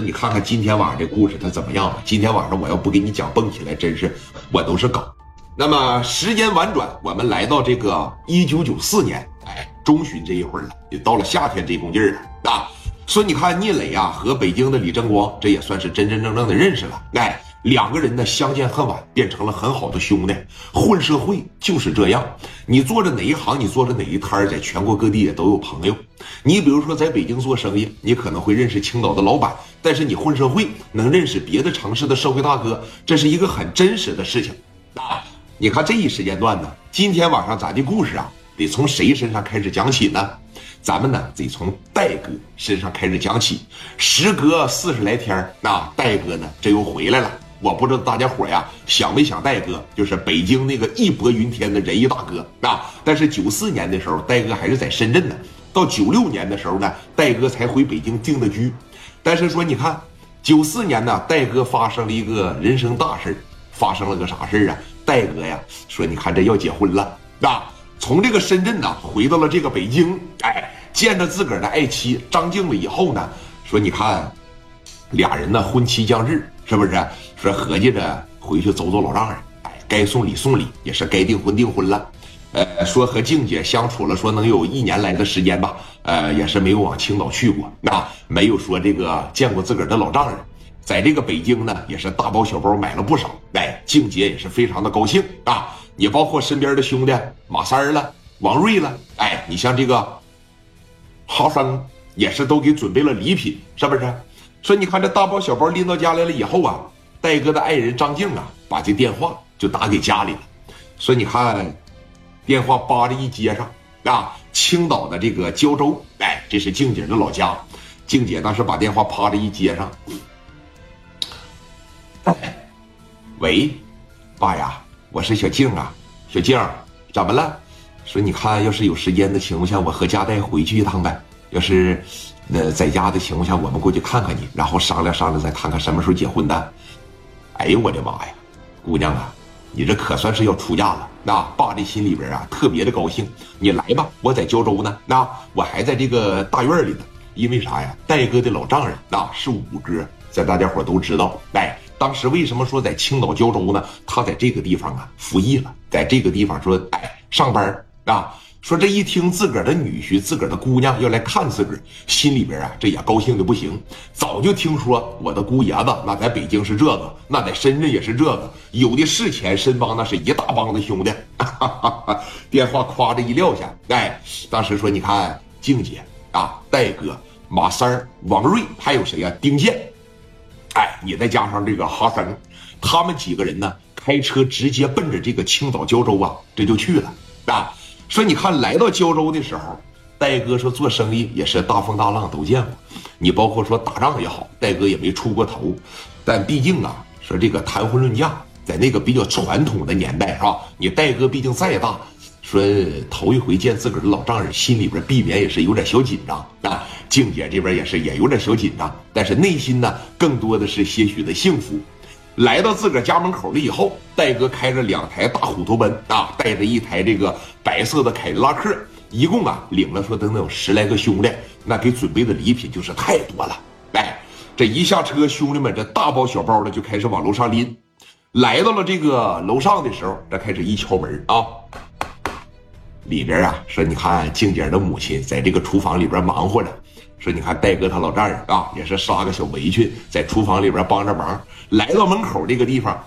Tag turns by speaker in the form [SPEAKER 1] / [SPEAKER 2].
[SPEAKER 1] 你看看今天晚上这故事它怎么样了？今天晚上我要不给你讲蹦起来，真是我都是梗。那么时间婉转，我们来到这个一九九四年，哎，中旬这一会儿了，也到了夏天这功劲儿了啊。说你看聂磊啊和北京的李正光，这也算是真真正正的认识了。哎，两个人呢相见恨晚，变成了很好的兄弟。混社会就是这样，你做着哪一行，你做着哪一摊，在全国各地也都有朋友。你比如说在北京做生意，你可能会认识青岛的老板，但是你混社会能认识别的城市的社会大哥，这是一个很真实的事情啊。你看这一时间段呢，今天晚上咱的故事啊，得从谁身上开始讲起呢？咱们呢得从戴哥身上开始讲起。时隔四十来天那戴哥呢这又回来了。我不知道大家伙呀想没想戴哥，就是北京那个义薄云天的仁义大哥啊。但是九四年的时候，戴哥还是在深圳呢。到九六年的时候呢，戴哥才回北京定的居。但是说你看，九四年呢，戴哥发生了一个人生大事发生了个啥事啊？戴哥呀，说你看这要结婚了啊！从这个深圳呢回到了这个北京，哎，见着自个儿的爱妻张静了以后呢，说你看，俩人呢婚期将至，是不是？说合计着回去走走老丈人，哎，该送礼送礼，也是该订婚订婚了。呃，说和静姐相处了，说能有一年来的时间吧，呃，也是没有往青岛去过，那没有说这个见过自个儿的老丈人。在这个北京呢，也是大包小包买了不少。哎，静姐也是非常的高兴啊！你包括身边的兄弟马三儿了、王瑞了，哎，你像这个哈生也是都给准备了礼品，是不是？说你看这大包小包拎到家来了以后啊，戴哥的爱人张静啊，把这电话就打给家里了，说你看，电话叭的一接上啊，青岛的这个胶州，哎，这是静姐的老家。静姐当时把电话啪的一接上。喂，爸呀，我是小静啊，小静，怎么了？说你看，要是有时间的情况下，我和佳代回去一趟呗。要是那在家的情况下，我们过去看看你，然后商量商量，再看看什么时候结婚的。哎呦我的妈呀，姑娘啊，你这可算是要出嫁了。那爸这心里边啊特别的高兴。你来吧，我在胶州呢，那我还在这个大院里呢。因为啥呀？戴哥的老丈人那是五哥，在大家伙都知道。哎。当时为什么说在青岛胶州呢？他在这个地方啊服役了，在这个地方说哎上班啊。说这一听自个儿的女婿、自个儿的姑娘要来看自个儿，心里边啊这也高兴的不行。早就听说我的姑爷子那在北京是这个，那在深圳也是这个，有的是钱，身帮那是一大帮子兄弟。电话夸着一撂下，哎，当时说你看静姐啊，戴哥、马三、王瑞，还有谁呀？丁健。哎，你再加上这个哈森，他们几个人呢，开车直接奔着这个青岛胶州啊，这就去了啊。说你看来到胶州的时候，戴哥说做生意也是大风大浪都见过，你包括说打仗也好，戴哥也没出过头。但毕竟啊，说这个谈婚论嫁，在那个比较传统的年代是吧？你戴哥毕竟再大，说头一回见自个儿的老丈人，心里边避免也是有点小紧张啊。静姐这边也是也有点小紧张，但是内心呢更多的是些许的幸福。来到自个儿家门口了以后，戴哥开着两台大虎头奔啊，带着一台这个白色的凯迪拉克，一共啊领了说等等有十来个兄弟，那给准备的礼品就是太多了。哎，这一下车，兄弟们这大包小包的就开始往楼上拎。来到了这个楼上的时候，这开始一敲门啊。里边啊，说你看静姐的母亲在这个厨房里边忙活着。说你看戴哥他老丈人啊，也是杀个小围裙，在厨房里边帮着忙。来到门口这个地方，